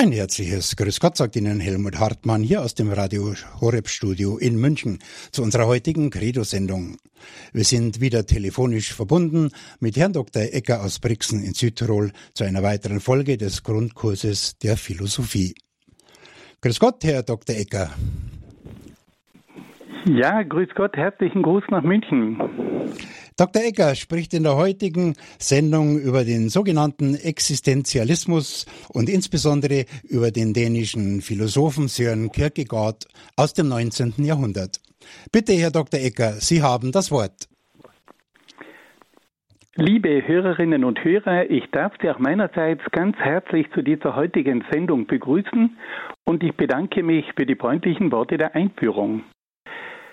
Ein herzliches Grüß Gott sagt Ihnen Helmut Hartmann hier aus dem Radio Horeb Studio in München zu unserer heutigen Credo-Sendung. Wir sind wieder telefonisch verbunden mit Herrn Dr. Ecker aus Brixen in Südtirol zu einer weiteren Folge des Grundkurses der Philosophie. Grüß Gott, Herr Dr. Ecker. Ja, grüß Gott, herzlichen Gruß nach München. Dr. Egger spricht in der heutigen Sendung über den sogenannten Existenzialismus und insbesondere über den dänischen Philosophen Søren Kierkegaard aus dem 19. Jahrhundert. Bitte, Herr Dr. Egger, Sie haben das Wort. Liebe Hörerinnen und Hörer, ich darf Sie auch meinerseits ganz herzlich zu dieser heutigen Sendung begrüßen und ich bedanke mich für die freundlichen Worte der Einführung.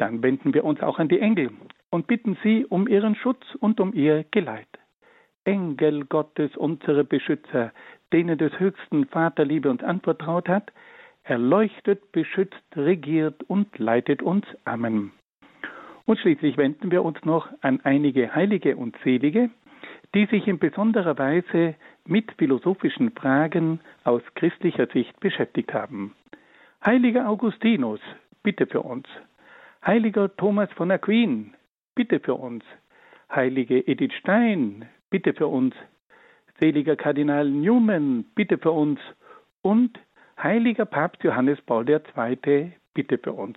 Dann wenden wir uns auch an die Engel und bitten sie um ihren Schutz und um ihr Geleit. Engel Gottes, unsere Beschützer, denen des höchsten Vaterliebe uns anvertraut hat, erleuchtet, beschützt, regiert und leitet uns. Amen. Und schließlich wenden wir uns noch an einige Heilige und Selige, die sich in besonderer Weise mit philosophischen Fragen aus christlicher Sicht beschäftigt haben. Heiliger Augustinus, bitte für uns. Heiliger Thomas von Aquin, bitte für uns. Heilige Edith Stein, bitte für uns. Seliger Kardinal Newman, bitte für uns. Und heiliger Papst Johannes Paul II, bitte für uns.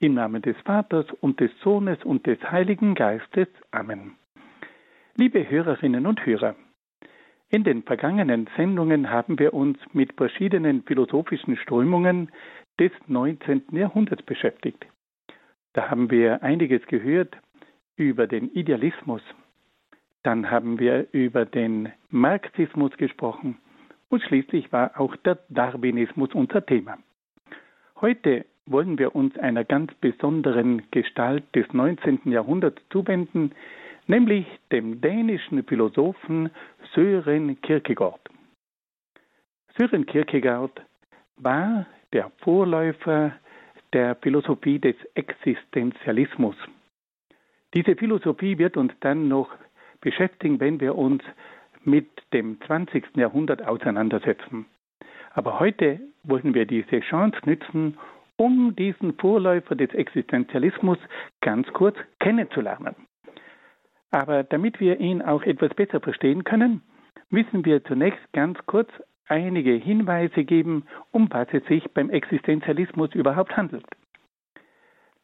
Im Namen des Vaters und des Sohnes und des Heiligen Geistes. Amen. Liebe Hörerinnen und Hörer, in den vergangenen Sendungen haben wir uns mit verschiedenen philosophischen Strömungen des 19. Jahrhunderts beschäftigt. Da haben wir einiges gehört über den Idealismus. Dann haben wir über den Marxismus gesprochen und schließlich war auch der Darwinismus unser Thema. Heute wollen wir uns einer ganz besonderen Gestalt des 19. Jahrhunderts zuwenden, nämlich dem dänischen Philosophen Søren Kierkegaard. Søren Kierkegaard war der Vorläufer der Philosophie des Existenzialismus. Diese Philosophie wird uns dann noch beschäftigen, wenn wir uns mit dem 20. Jahrhundert auseinandersetzen. Aber heute wollen wir diese Chance nützen, um diesen Vorläufer des Existenzialismus ganz kurz kennenzulernen. Aber damit wir ihn auch etwas besser verstehen können, müssen wir zunächst ganz kurz einige Hinweise geben, um was es sich beim Existenzialismus überhaupt handelt.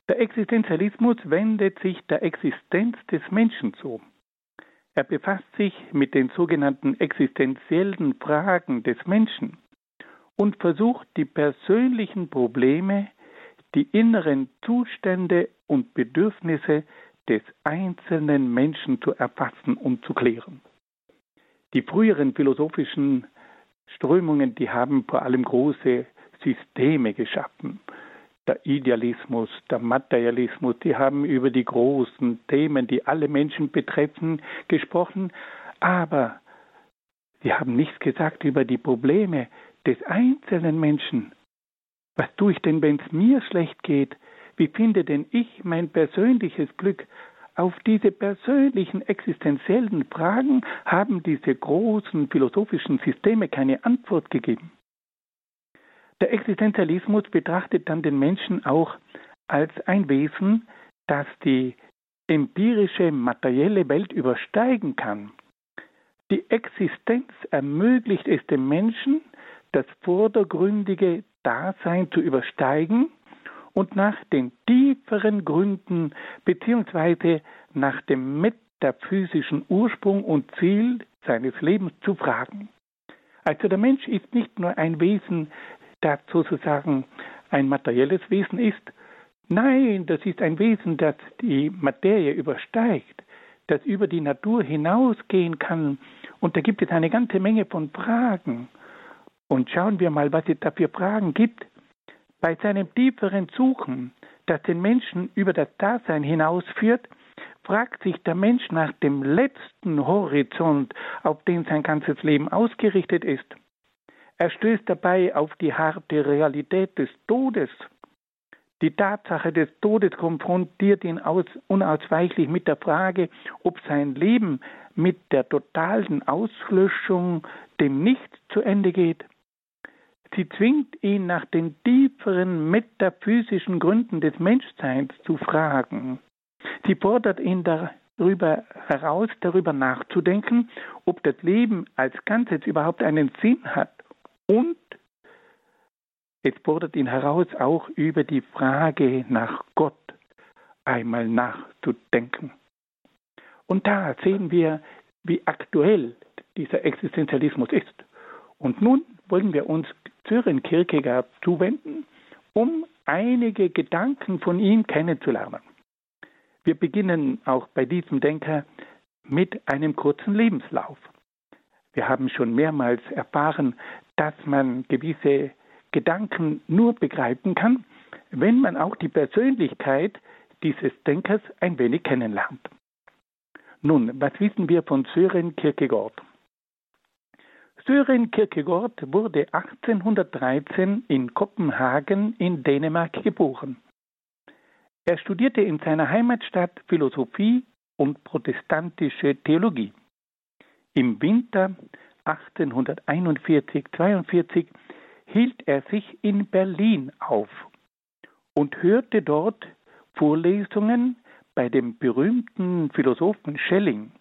Der Existenzialismus wendet sich der Existenz des Menschen zu. Er befasst sich mit den sogenannten existenziellen Fragen des Menschen und versucht die persönlichen Probleme, die inneren Zustände und Bedürfnisse des einzelnen Menschen zu erfassen und zu klären. Die früheren philosophischen Strömungen, die haben vor allem große Systeme geschaffen. Der Idealismus, der Materialismus, die haben über die großen Themen, die alle Menschen betreffen, gesprochen, aber sie haben nichts gesagt über die Probleme des einzelnen Menschen. Was tue ich denn, wenn es mir schlecht geht? Wie finde denn ich mein persönliches Glück? Auf diese persönlichen existenziellen Fragen haben diese großen philosophischen Systeme keine Antwort gegeben. Der Existenzialismus betrachtet dann den Menschen auch als ein Wesen, das die empirische materielle Welt übersteigen kann. Die Existenz ermöglicht es dem Menschen, das vordergründige Dasein zu übersteigen und nach den tieferen Gründen bzw. nach dem metaphysischen Ursprung und Ziel seines Lebens zu fragen. Also der Mensch ist nicht nur ein Wesen, das sozusagen ein materielles Wesen ist. Nein, das ist ein Wesen, das die Materie übersteigt, das über die Natur hinausgehen kann. Und da gibt es eine ganze Menge von Fragen. Und schauen wir mal, was es da für Fragen gibt. Bei seinem tieferen Suchen, das den Menschen über das Dasein hinausführt, fragt sich der Mensch nach dem letzten Horizont, auf den sein ganzes Leben ausgerichtet ist. Er stößt dabei auf die harte Realität des Todes. Die Tatsache des Todes konfrontiert ihn aus, unausweichlich mit der Frage, ob sein Leben mit der totalen Auslöschung dem Nichts zu Ende geht. Sie zwingt ihn nach den tieferen metaphysischen Gründen des Menschseins zu fragen. Sie fordert ihn darüber heraus, darüber nachzudenken, ob das Leben als Ganzes überhaupt einen Sinn hat. Und es fordert ihn heraus, auch über die Frage nach Gott einmal nachzudenken. Und da sehen wir, wie aktuell dieser Existenzialismus ist. Und nun wollen wir uns Sören Kierkegaard zuwenden, um einige Gedanken von ihm kennenzulernen. Wir beginnen auch bei diesem Denker mit einem kurzen Lebenslauf. Wir haben schon mehrmals erfahren, dass man gewisse Gedanken nur begreifen kann, wenn man auch die Persönlichkeit dieses Denkers ein wenig kennenlernt. Nun, was wissen wir von Sören Kierkegaard? Søren Kierkegaard wurde 1813 in Kopenhagen in Dänemark geboren. Er studierte in seiner Heimatstadt Philosophie und protestantische Theologie. Im Winter 1841-42 hielt er sich in Berlin auf und hörte dort Vorlesungen bei dem berühmten Philosophen Schelling,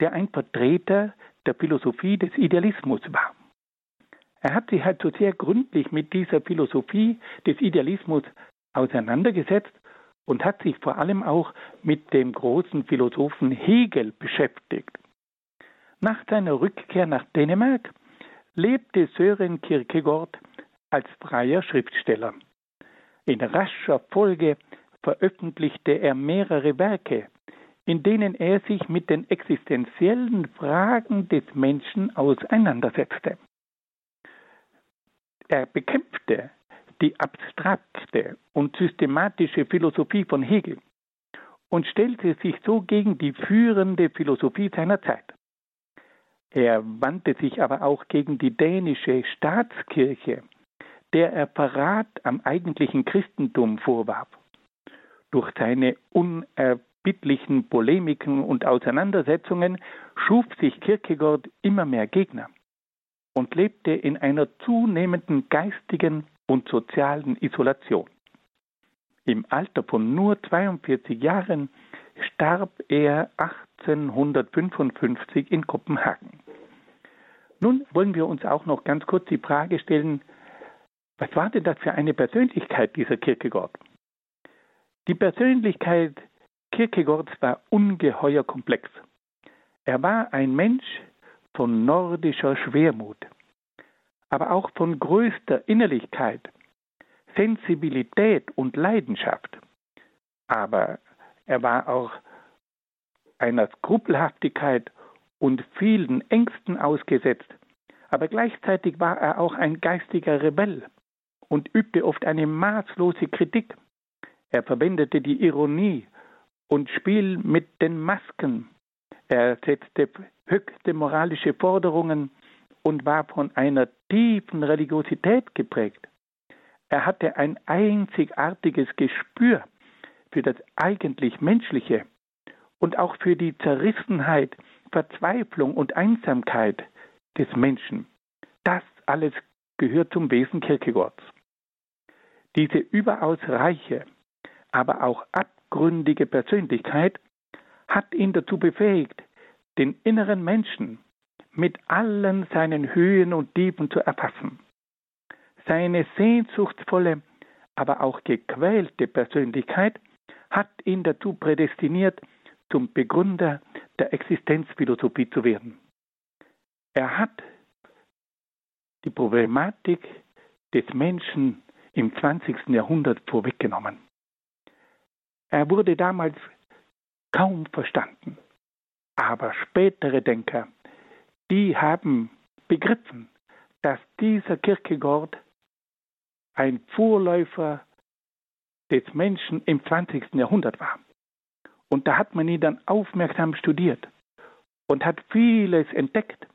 der ein Vertreter der Philosophie des Idealismus war. Er hat sich halt so sehr gründlich mit dieser Philosophie des Idealismus auseinandergesetzt und hat sich vor allem auch mit dem großen Philosophen Hegel beschäftigt. Nach seiner Rückkehr nach Dänemark lebte Sören Kierkegaard als freier Schriftsteller. In rascher Folge veröffentlichte er mehrere Werke, in denen er sich mit den existenziellen Fragen des Menschen auseinandersetzte. Er bekämpfte die abstrakte und systematische Philosophie von Hegel und stellte sich so gegen die führende Philosophie seiner Zeit. Er wandte sich aber auch gegen die dänische Staatskirche, der er Verrat am eigentlichen Christentum vorwarf. Durch seine uner bittlichen Polemiken und Auseinandersetzungen schuf sich Kierkegaard immer mehr Gegner und lebte in einer zunehmenden geistigen und sozialen Isolation. Im Alter von nur 42 Jahren starb er 1855 in Kopenhagen. Nun wollen wir uns auch noch ganz kurz die Frage stellen, was war denn das für eine Persönlichkeit dieser Kierkegaard? Die Persönlichkeit Kierkegaard war ungeheuer komplex. Er war ein Mensch von nordischer Schwermut, aber auch von größter Innerlichkeit, Sensibilität und Leidenschaft. Aber er war auch einer Skrupelhaftigkeit und vielen Ängsten ausgesetzt. Aber gleichzeitig war er auch ein geistiger Rebell und übte oft eine maßlose Kritik. Er verwendete die Ironie und Spiel mit den Masken. Er setzte höchste moralische Forderungen und war von einer tiefen Religiosität geprägt. Er hatte ein einzigartiges Gespür für das eigentlich Menschliche und auch für die Zerrissenheit, Verzweiflung und Einsamkeit des Menschen. Das alles gehört zum Wesen Kierkegaards. Diese überaus reiche, aber auch ab abgründige Persönlichkeit hat ihn dazu befähigt, den inneren Menschen mit allen seinen Höhen und Tiefen zu erfassen. Seine sehnsuchtsvolle, aber auch gequälte Persönlichkeit hat ihn dazu prädestiniert, zum Begründer der Existenzphilosophie zu werden. Er hat die Problematik des Menschen im 20. Jahrhundert vorweggenommen. Er wurde damals kaum verstanden, aber spätere Denker, die haben begriffen, dass dieser Kierkegaard ein Vorläufer des Menschen im 20. Jahrhundert war. Und da hat man ihn dann aufmerksam studiert und hat vieles entdeckt,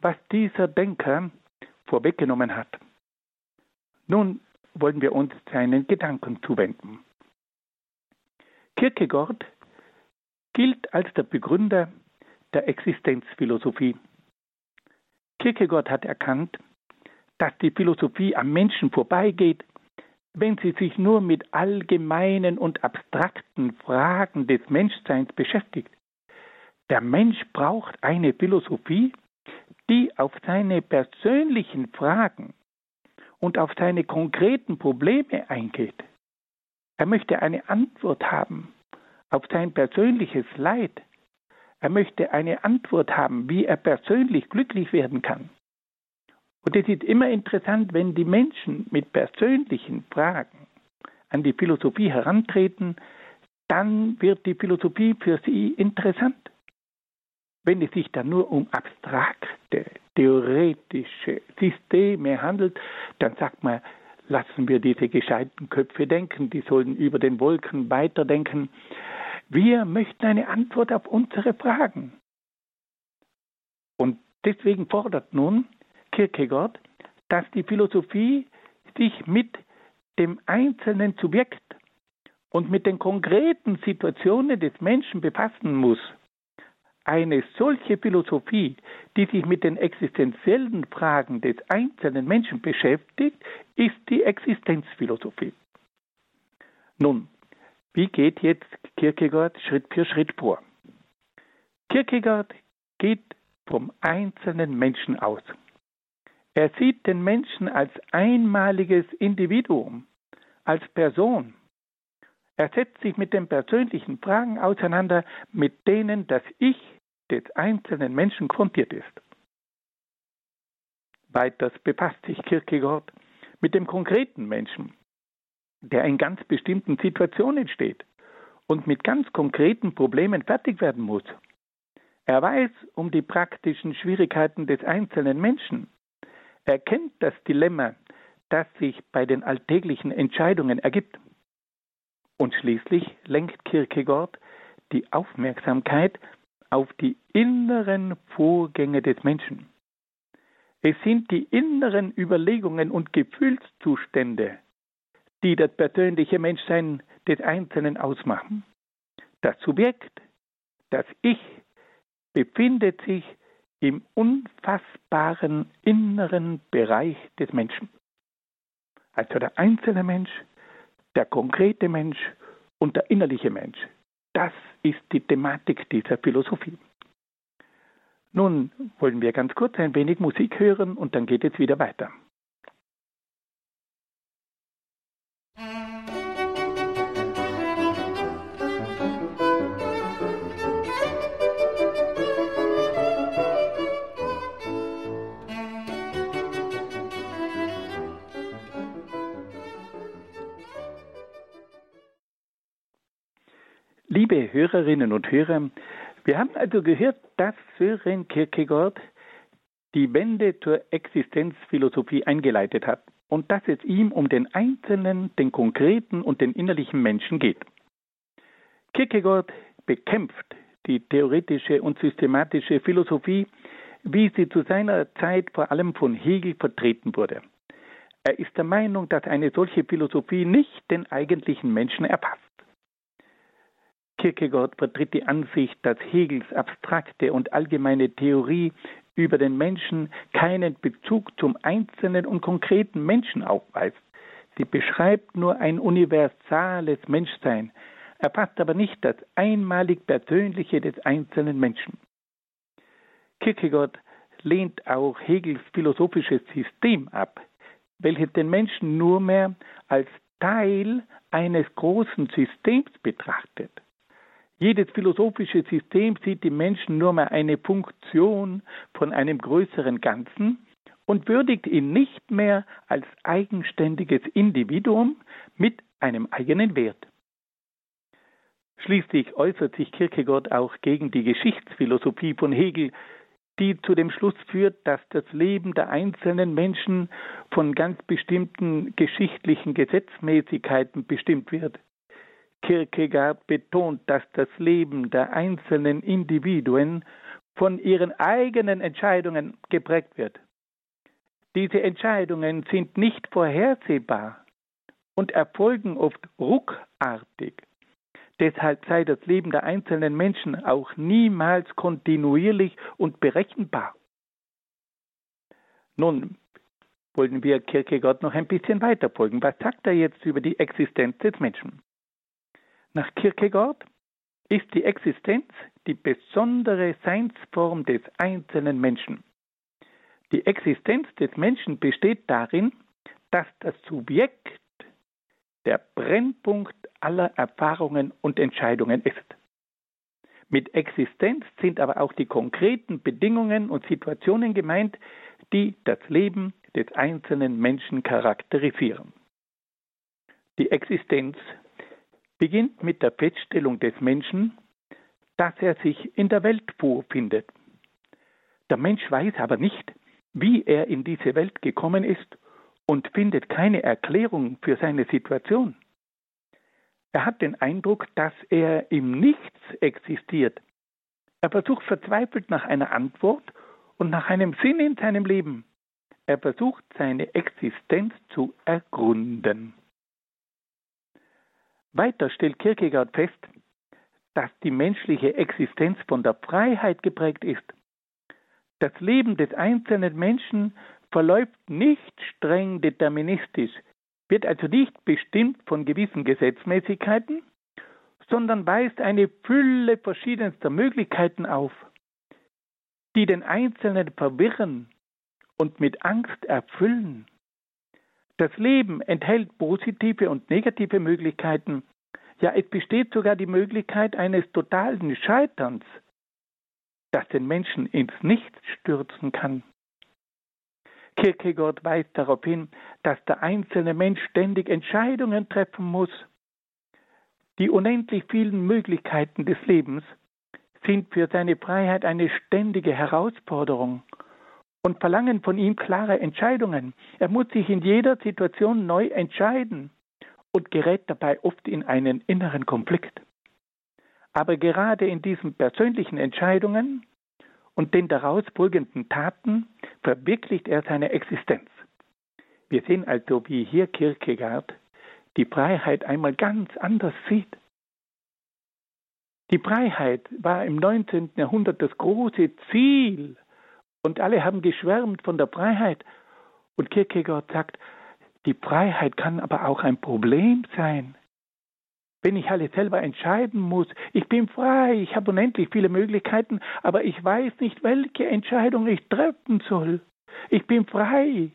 was dieser Denker vorweggenommen hat. Nun wollen wir uns seinen Gedanken zuwenden. Kierkegaard gilt als der Begründer der Existenzphilosophie. Kierkegaard hat erkannt, dass die Philosophie am Menschen vorbeigeht, wenn sie sich nur mit allgemeinen und abstrakten Fragen des Menschseins beschäftigt. Der Mensch braucht eine Philosophie, die auf seine persönlichen Fragen und auf seine konkreten Probleme eingeht. Er möchte eine Antwort haben auf sein persönliches Leid. Er möchte eine Antwort haben, wie er persönlich glücklich werden kann. Und es ist immer interessant, wenn die Menschen mit persönlichen Fragen an die Philosophie herantreten, dann wird die Philosophie für sie interessant. Wenn es sich dann nur um abstrakte, theoretische Systeme handelt, dann sagt man, lassen wir diese gescheiten Köpfe denken, die sollen über den Wolken weiterdenken. Wir möchten eine Antwort auf unsere Fragen. Und deswegen fordert nun Kierkegaard, dass die Philosophie sich mit dem einzelnen Subjekt und mit den konkreten Situationen des Menschen befassen muss. Eine solche Philosophie, die sich mit den existenziellen Fragen des einzelnen Menschen beschäftigt, ist die Existenzphilosophie. Nun, wie geht jetzt Kierkegaard Schritt für Schritt vor? Kierkegaard geht vom einzelnen Menschen aus. Er sieht den Menschen als einmaliges Individuum, als Person. Er setzt sich mit den persönlichen Fragen auseinander, mit denen das Ich des einzelnen Menschen konfrontiert ist. Weiters befasst sich Kierkegaard mit dem konkreten Menschen, der in ganz bestimmten Situationen steht und mit ganz konkreten Problemen fertig werden muss. Er weiß um die praktischen Schwierigkeiten des einzelnen Menschen erkennt das Dilemma, das sich bei den alltäglichen Entscheidungen ergibt. Und schließlich lenkt Kierkegaard die Aufmerksamkeit auf die inneren Vorgänge des Menschen. Es sind die inneren Überlegungen und Gefühlszustände, die das persönliche Menschsein des Einzelnen ausmachen. Das Subjekt, das Ich, befindet sich im unfassbaren inneren Bereich des Menschen. Also der einzelne Mensch, der konkrete Mensch und der innerliche Mensch. Das ist die Thematik dieser Philosophie. Nun wollen wir ganz kurz ein wenig Musik hören und dann geht es wieder weiter. Liebe Hörerinnen und Hörer, wir haben also gehört, dass Sören Kierkegaard die Wende zur Existenzphilosophie eingeleitet hat und dass es ihm um den einzelnen, den konkreten und den innerlichen Menschen geht. Kierkegaard bekämpft die theoretische und systematische Philosophie, wie sie zu seiner Zeit vor allem von Hegel vertreten wurde. Er ist der Meinung, dass eine solche Philosophie nicht den eigentlichen Menschen erfasst. Kierkegaard vertritt die Ansicht, dass Hegels abstrakte und allgemeine Theorie über den Menschen keinen Bezug zum einzelnen und konkreten Menschen aufweist. Sie beschreibt nur ein universales Menschsein, erfasst aber nicht das einmalig Persönliche des einzelnen Menschen. Kierkegaard lehnt auch Hegels philosophisches System ab, welches den Menschen nur mehr als Teil eines großen Systems betrachtet. Jedes philosophische System sieht die Menschen nur mal eine Funktion von einem größeren Ganzen und würdigt ihn nicht mehr als eigenständiges Individuum mit einem eigenen Wert. Schließlich äußert sich Kierkegaard auch gegen die Geschichtsphilosophie von Hegel, die zu dem Schluss führt, dass das Leben der einzelnen Menschen von ganz bestimmten geschichtlichen Gesetzmäßigkeiten bestimmt wird. Kierkegaard betont, dass das Leben der einzelnen Individuen von ihren eigenen Entscheidungen geprägt wird. Diese Entscheidungen sind nicht vorhersehbar und erfolgen oft ruckartig. Deshalb sei das Leben der einzelnen Menschen auch niemals kontinuierlich und berechenbar. Nun wollen wir Kierkegaard noch ein bisschen weiter folgen. Was sagt er jetzt über die Existenz des Menschen? Nach Kierkegaard ist die Existenz die besondere Seinsform des einzelnen Menschen. Die Existenz des Menschen besteht darin, dass das Subjekt der Brennpunkt aller Erfahrungen und Entscheidungen ist. Mit Existenz sind aber auch die konkreten Bedingungen und Situationen gemeint, die das Leben des einzelnen Menschen charakterisieren. Die Existenz beginnt mit der Feststellung des Menschen, dass er sich in der Welt vorfindet. Der Mensch weiß aber nicht, wie er in diese Welt gekommen ist und findet keine Erklärung für seine Situation. Er hat den Eindruck, dass er im Nichts existiert. Er versucht verzweifelt nach einer Antwort und nach einem Sinn in seinem Leben. Er versucht seine Existenz zu ergründen. Weiter stellt Kierkegaard fest, dass die menschliche Existenz von der Freiheit geprägt ist. Das Leben des einzelnen Menschen verläuft nicht streng deterministisch, wird also nicht bestimmt von gewissen Gesetzmäßigkeiten, sondern weist eine Fülle verschiedenster Möglichkeiten auf, die den Einzelnen verwirren und mit Angst erfüllen. Das Leben enthält positive und negative Möglichkeiten. Ja, es besteht sogar die Möglichkeit eines totalen Scheiterns, das den Menschen ins Nichts stürzen kann. Kierkegaard weist darauf hin, dass der einzelne Mensch ständig Entscheidungen treffen muss. Die unendlich vielen Möglichkeiten des Lebens sind für seine Freiheit eine ständige Herausforderung und verlangen von ihm klare Entscheidungen. Er muss sich in jeder Situation neu entscheiden und gerät dabei oft in einen inneren Konflikt. Aber gerade in diesen persönlichen Entscheidungen und den daraus folgenden Taten verwirklicht er seine Existenz. Wir sehen also, wie hier Kierkegaard die Freiheit einmal ganz anders sieht. Die Freiheit war im 19. Jahrhundert das große Ziel und alle haben geschwärmt von der Freiheit. Und Kierkegaard sagt, die Freiheit kann aber auch ein Problem sein wenn ich alles selber entscheiden muss. Ich bin frei, ich habe unendlich viele Möglichkeiten, aber ich weiß nicht, welche Entscheidung ich treffen soll. Ich bin frei,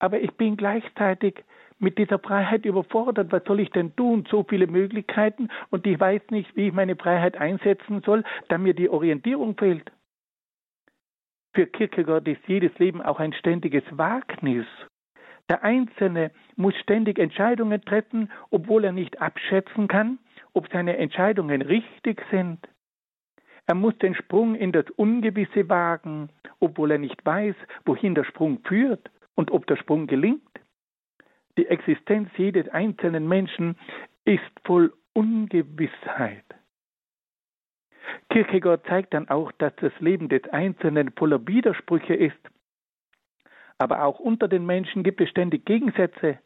aber ich bin gleichzeitig mit dieser Freiheit überfordert. Was soll ich denn tun? So viele Möglichkeiten und ich weiß nicht, wie ich meine Freiheit einsetzen soll, da mir die Orientierung fehlt. Für Kierkegaard ist jedes Leben auch ein ständiges Wagnis. Der Einzelne muss ständig Entscheidungen treffen, obwohl er nicht abschätzen kann, ob seine Entscheidungen richtig sind. Er muss den Sprung in das Ungewisse wagen, obwohl er nicht weiß, wohin der Sprung führt und ob der Sprung gelingt. Die Existenz jedes einzelnen Menschen ist voll Ungewissheit. Kierkegaard zeigt dann auch, dass das Leben des Einzelnen voller Widersprüche ist aber auch unter den Menschen gibt es ständig Gegensätze.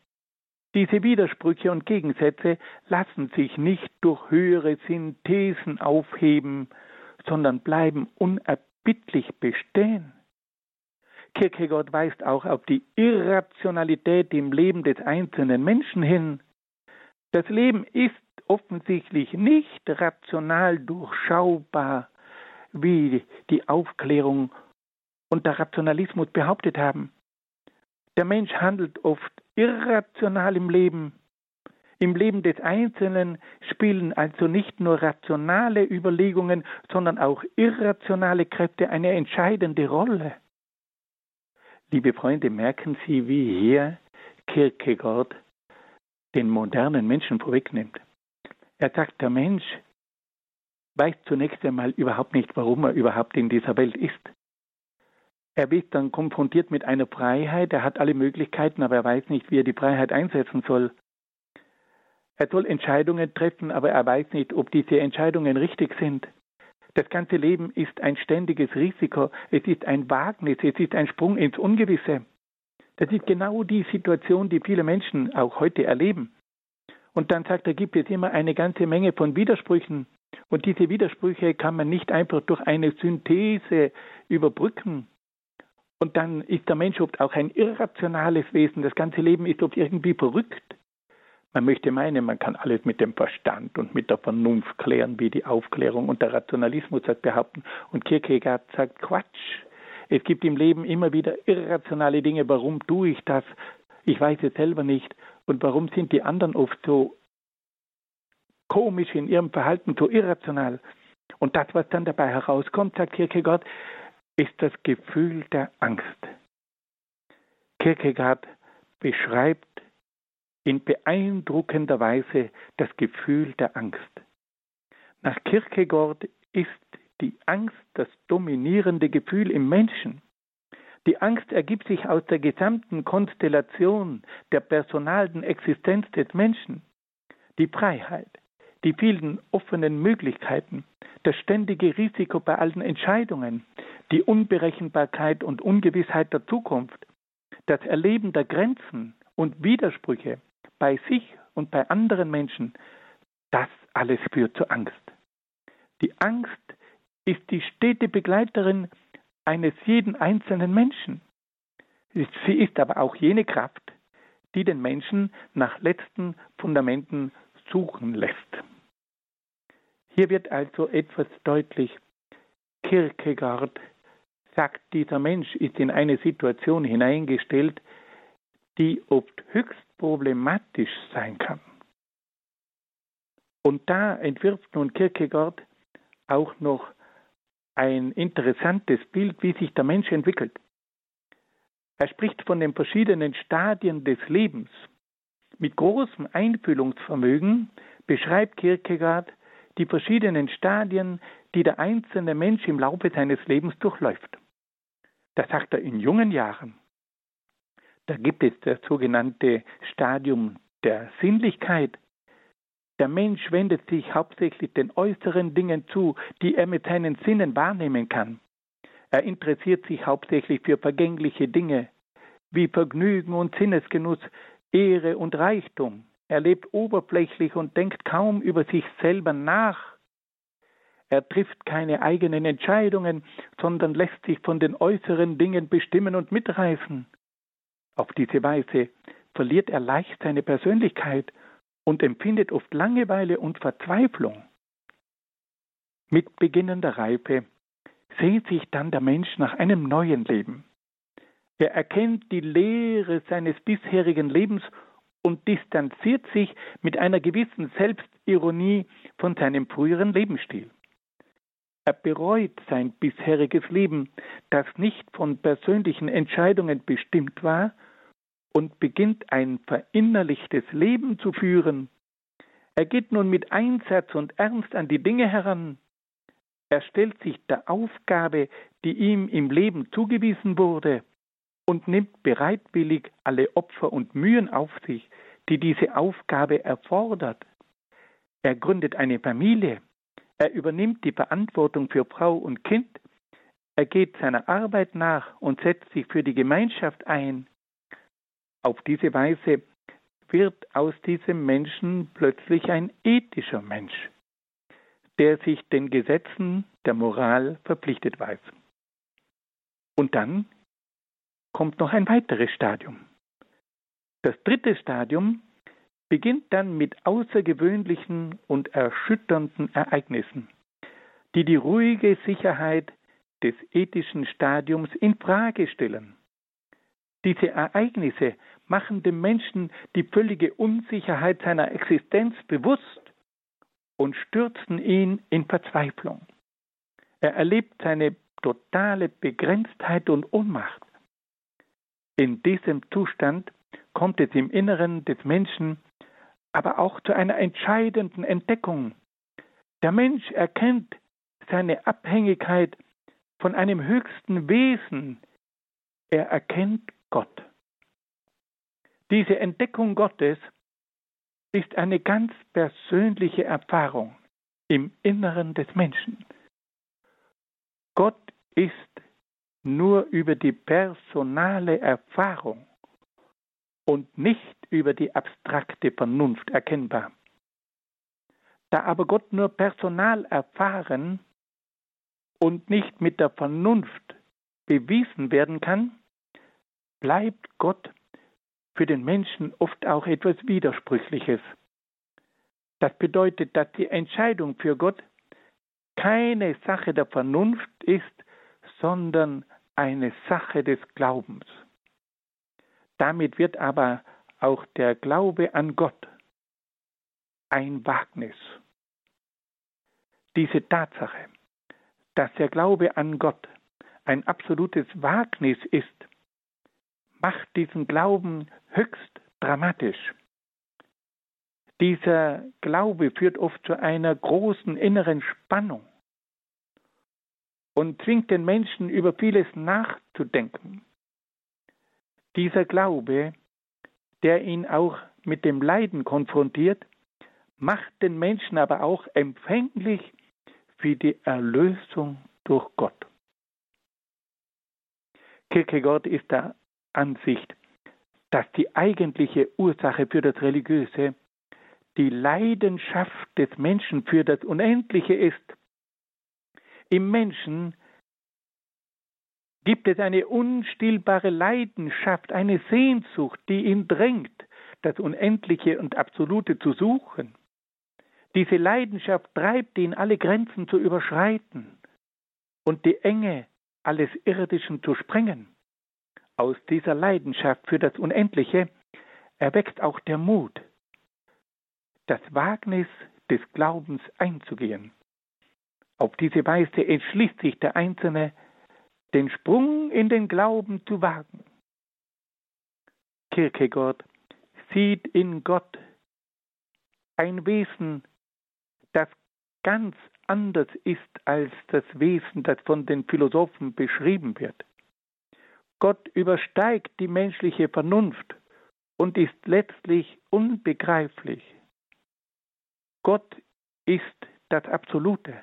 Diese Widersprüche und Gegensätze lassen sich nicht durch höhere Synthesen aufheben, sondern bleiben unerbittlich bestehen. Kierkegaard weist auch auf die Irrationalität im Leben des einzelnen Menschen hin. Das Leben ist offensichtlich nicht rational durchschaubar, wie die Aufklärung und der Rationalismus behauptet haben. Der Mensch handelt oft irrational im Leben. Im Leben des Einzelnen spielen also nicht nur rationale Überlegungen, sondern auch irrationale Kräfte eine entscheidende Rolle. Liebe Freunde, merken Sie, wie hier Kierkegaard den modernen Menschen vorwegnimmt. Er sagt, der Mensch weiß zunächst einmal überhaupt nicht, warum er überhaupt in dieser Welt ist. Er wird dann konfrontiert mit einer Freiheit, er hat alle Möglichkeiten, aber er weiß nicht, wie er die Freiheit einsetzen soll. Er soll Entscheidungen treffen, aber er weiß nicht, ob diese Entscheidungen richtig sind. Das ganze Leben ist ein ständiges Risiko, es ist ein Wagnis, es ist ein Sprung ins Ungewisse. Das ist genau die Situation, die viele Menschen auch heute erleben. Und dann sagt er, gibt es immer eine ganze Menge von Widersprüchen. Und diese Widersprüche kann man nicht einfach durch eine Synthese überbrücken. Und dann ist der Mensch oft auch ein irrationales Wesen. Das ganze Leben ist oft irgendwie verrückt. Man möchte meinen, man kann alles mit dem Verstand und mit der Vernunft klären, wie die Aufklärung und der Rationalismus das behaupten. Und Kierkegaard sagt Quatsch. Es gibt im Leben immer wieder irrationale Dinge. Warum tue ich das? Ich weiß es selber nicht. Und warum sind die anderen oft so komisch in ihrem Verhalten, so irrational? Und das, was dann dabei herauskommt, sagt Kierkegaard, ist das Gefühl der Angst. Kierkegaard beschreibt in beeindruckender Weise das Gefühl der Angst. Nach Kierkegaard ist die Angst das dominierende Gefühl im Menschen. Die Angst ergibt sich aus der gesamten Konstellation der personalen Existenz des Menschen. Die Freiheit, die vielen offenen Möglichkeiten, das ständige Risiko bei allen Entscheidungen, die Unberechenbarkeit und Ungewissheit der Zukunft, das Erleben der Grenzen und Widersprüche, bei sich und bei anderen Menschen, das alles führt zu Angst. Die Angst ist die stete Begleiterin eines jeden einzelnen Menschen. Sie ist aber auch jene Kraft, die den Menschen nach letzten Fundamenten suchen lässt. Hier wird also etwas deutlich. Kierkegaard sagt, dieser Mensch ist in eine Situation hineingestellt, die oft höchst problematisch sein kann. Und da entwirft nun Kierkegaard auch noch ein interessantes Bild, wie sich der Mensch entwickelt. Er spricht von den verschiedenen Stadien des Lebens. Mit großem Einfühlungsvermögen beschreibt Kierkegaard die verschiedenen Stadien, die der einzelne Mensch im Laufe seines Lebens durchläuft. Das sagt er in jungen Jahren. Da gibt es das sogenannte Stadium der Sinnlichkeit. Der Mensch wendet sich hauptsächlich den äußeren Dingen zu, die er mit seinen Sinnen wahrnehmen kann. Er interessiert sich hauptsächlich für vergängliche Dinge, wie Vergnügen und Sinnesgenuss, Ehre und Reichtum. Er lebt oberflächlich und denkt kaum über sich selber nach. Er trifft keine eigenen Entscheidungen, sondern lässt sich von den äußeren Dingen bestimmen und mitreißen. Auf diese Weise verliert er leicht seine Persönlichkeit und empfindet oft Langeweile und Verzweiflung. Mit beginnender Reife sehnt sich dann der Mensch nach einem neuen Leben. Er erkennt die Leere seines bisherigen Lebens und distanziert sich mit einer gewissen Selbstironie von seinem früheren Lebensstil. Er bereut sein bisheriges Leben, das nicht von persönlichen Entscheidungen bestimmt war, und beginnt ein verinnerlichtes Leben zu führen. Er geht nun mit Einsatz und Ernst an die Dinge heran. Er stellt sich der Aufgabe, die ihm im Leben zugewiesen wurde, und nimmt bereitwillig alle Opfer und Mühen auf sich, die diese Aufgabe erfordert. Er gründet eine Familie. Er übernimmt die Verantwortung für Frau und Kind. Er geht seiner Arbeit nach und setzt sich für die Gemeinschaft ein. Auf diese Weise wird aus diesem Menschen plötzlich ein ethischer Mensch, der sich den Gesetzen der Moral verpflichtet weiß. Und dann kommt noch ein weiteres Stadium. Das dritte Stadium beginnt dann mit außergewöhnlichen und erschütternden Ereignissen, die die ruhige Sicherheit des ethischen Stadiums in Frage stellen. Diese Ereignisse machen dem Menschen die völlige Unsicherheit seiner Existenz bewusst und stürzen ihn in Verzweiflung. Er erlebt seine totale Begrenztheit und Ohnmacht. In diesem Zustand kommt es im Inneren des Menschen aber auch zu einer entscheidenden Entdeckung. Der Mensch erkennt seine Abhängigkeit von einem höchsten Wesen. Er erkennt Gott. Diese Entdeckung Gottes ist eine ganz persönliche Erfahrung im Inneren des Menschen. Gott ist nur über die personale Erfahrung und nicht über die abstrakte Vernunft erkennbar. Da aber Gott nur personal erfahren und nicht mit der Vernunft bewiesen werden kann, bleibt Gott für den Menschen oft auch etwas Widersprüchliches. Das bedeutet, dass die Entscheidung für Gott keine Sache der Vernunft ist, sondern eine Sache des Glaubens. Damit wird aber auch der Glaube an Gott ein Wagnis. Diese Tatsache, dass der Glaube an Gott ein absolutes Wagnis ist, macht diesen Glauben höchst dramatisch. Dieser Glaube führt oft zu einer großen inneren Spannung und zwingt den Menschen über vieles nachzudenken. Dieser Glaube, der ihn auch mit dem Leiden konfrontiert, macht den Menschen aber auch empfänglich für die Erlösung durch Gott. Kierkegaard ist der Ansicht, dass die eigentliche Ursache für das Religiöse die Leidenschaft des Menschen für das Unendliche ist. Im Menschen gibt es eine unstillbare Leidenschaft, eine Sehnsucht, die ihn drängt, das Unendliche und Absolute zu suchen. Diese Leidenschaft treibt ihn, alle Grenzen zu überschreiten und die Enge alles Irdischen zu sprengen. Aus dieser Leidenschaft für das Unendliche erwächst auch der Mut, das Wagnis des Glaubens einzugehen. Auf diese Weise entschließt sich der Einzelne, den Sprung in den Glauben zu wagen. Kierkegaard sieht in Gott ein Wesen, das ganz anders ist als das Wesen, das von den Philosophen beschrieben wird. Gott übersteigt die menschliche Vernunft und ist letztlich unbegreiflich. Gott ist das Absolute.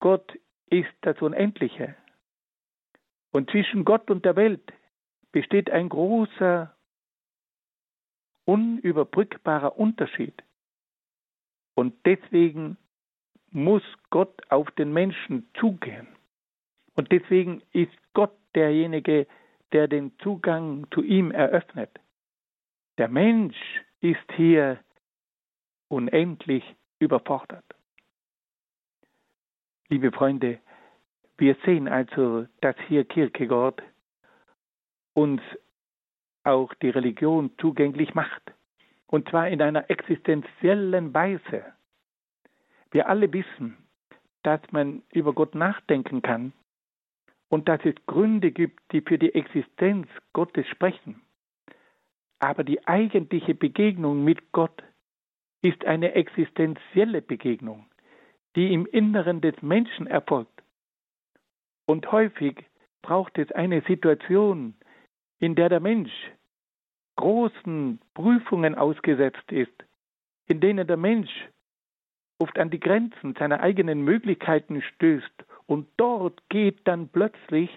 Gott ist das Unendliche. Und zwischen Gott und der Welt besteht ein großer, unüberbrückbarer Unterschied. Und deswegen muss Gott auf den Menschen zugehen. Und deswegen ist Gott derjenige, der den Zugang zu ihm eröffnet. Der Mensch ist hier unendlich überfordert. Liebe Freunde, wir sehen also, dass hier Kierkegaard uns auch die Religion zugänglich macht. Und zwar in einer existenziellen Weise. Wir alle wissen, dass man über Gott nachdenken kann und dass es Gründe gibt, die für die Existenz Gottes sprechen. Aber die eigentliche Begegnung mit Gott ist eine existenzielle Begegnung, die im Inneren des Menschen erfolgt. Und häufig braucht es eine Situation, in der der Mensch großen Prüfungen ausgesetzt ist, in denen der Mensch oft an die Grenzen seiner eigenen Möglichkeiten stößt und dort geht dann plötzlich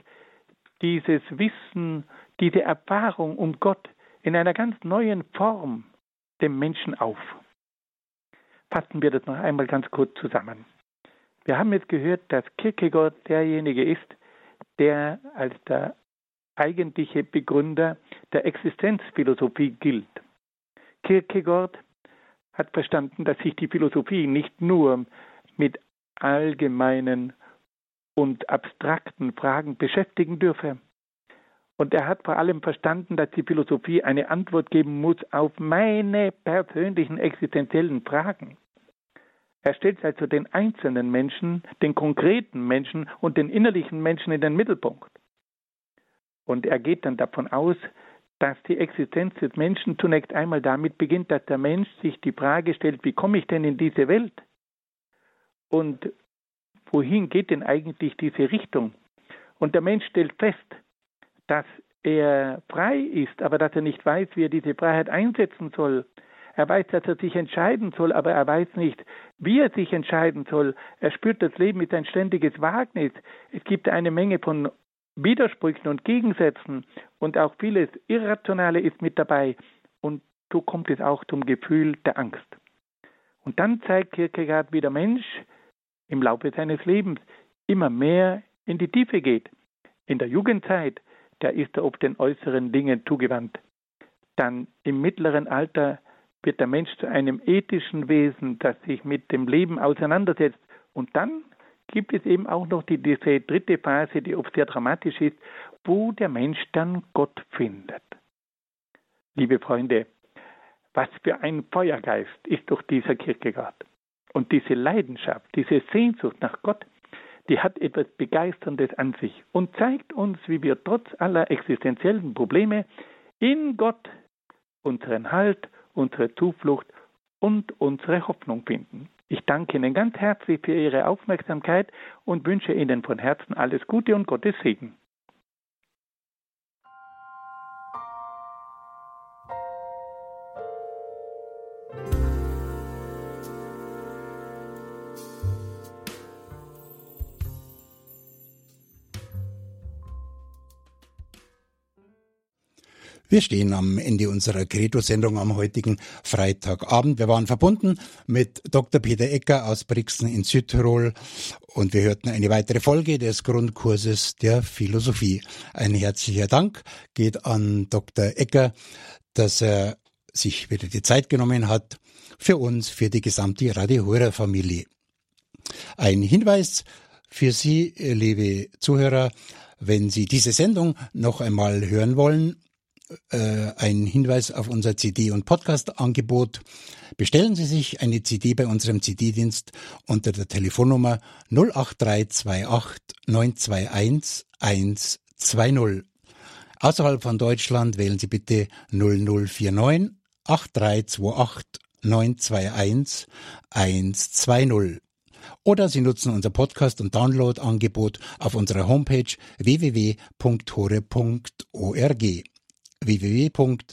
dieses Wissen, diese Erfahrung um Gott in einer ganz neuen Form dem Menschen auf. Fassen wir das noch einmal ganz kurz zusammen. Wir haben jetzt gehört, dass Kierkegaard derjenige ist, der als der eigentliche Begründer der Existenzphilosophie gilt. Kierkegaard hat verstanden, dass sich die Philosophie nicht nur mit allgemeinen und abstrakten Fragen beschäftigen dürfe. Und er hat vor allem verstanden, dass die Philosophie eine Antwort geben muss auf meine persönlichen existenziellen Fragen. Er stellt also den einzelnen Menschen, den konkreten Menschen und den innerlichen Menschen in den Mittelpunkt. Und er geht dann davon aus, dass die Existenz des Menschen zunächst einmal damit beginnt, dass der Mensch sich die Frage stellt, wie komme ich denn in diese Welt? Und wohin geht denn eigentlich diese Richtung? Und der Mensch stellt fest, dass er frei ist, aber dass er nicht weiß, wie er diese Freiheit einsetzen soll. Er weiß, dass er sich entscheiden soll, aber er weiß nicht, wie er sich entscheiden soll. Er spürt, das Leben ist ein ständiges Wagnis. Es gibt eine Menge von Widersprüchen und Gegensätzen und auch vieles Irrationale ist mit dabei. Und so kommt es auch zum Gefühl der Angst. Und dann zeigt Kierkegaard, wie der Mensch im Laufe seines Lebens immer mehr in die Tiefe geht. In der Jugendzeit der ist er ob den äußeren Dingen zugewandt. Dann im mittleren Alter wird der Mensch zu einem ethischen Wesen, das sich mit dem Leben auseinandersetzt. Und dann gibt es eben auch noch die, diese dritte Phase, die oft sehr dramatisch ist, wo der Mensch dann Gott findet. Liebe Freunde, was für ein Feuergeist ist doch dieser Kierkegaard. Und diese Leidenschaft, diese Sehnsucht nach Gott, die hat etwas Begeisterndes an sich und zeigt uns, wie wir trotz aller existenziellen Probleme in Gott unseren Halt, unsere Zuflucht und unsere Hoffnung finden. Ich danke Ihnen ganz herzlich für Ihre Aufmerksamkeit und wünsche Ihnen von Herzen alles Gute und Gottes Segen. Wir stehen am Ende unserer Credo-Sendung am heutigen Freitagabend. Wir waren verbunden mit Dr. Peter Ecker aus Brixen in Südtirol und wir hörten eine weitere Folge des Grundkurses der Philosophie. Ein herzlicher Dank geht an Dr. Ecker, dass er sich wieder die Zeit genommen hat für uns, für die gesamte Radio Horror Familie. Ein Hinweis für Sie, liebe Zuhörer, wenn Sie diese Sendung noch einmal hören wollen, äh, ein Hinweis auf unser CD- und Podcast-Angebot. Bestellen Sie sich eine CD bei unserem CD-Dienst unter der Telefonnummer 08328 921 120. Außerhalb von Deutschland wählen Sie bitte 0049 8328 921 120. Oder Sie nutzen unser Podcast- und Download-Angebot auf unserer Homepage www.hore.org www.hore.org.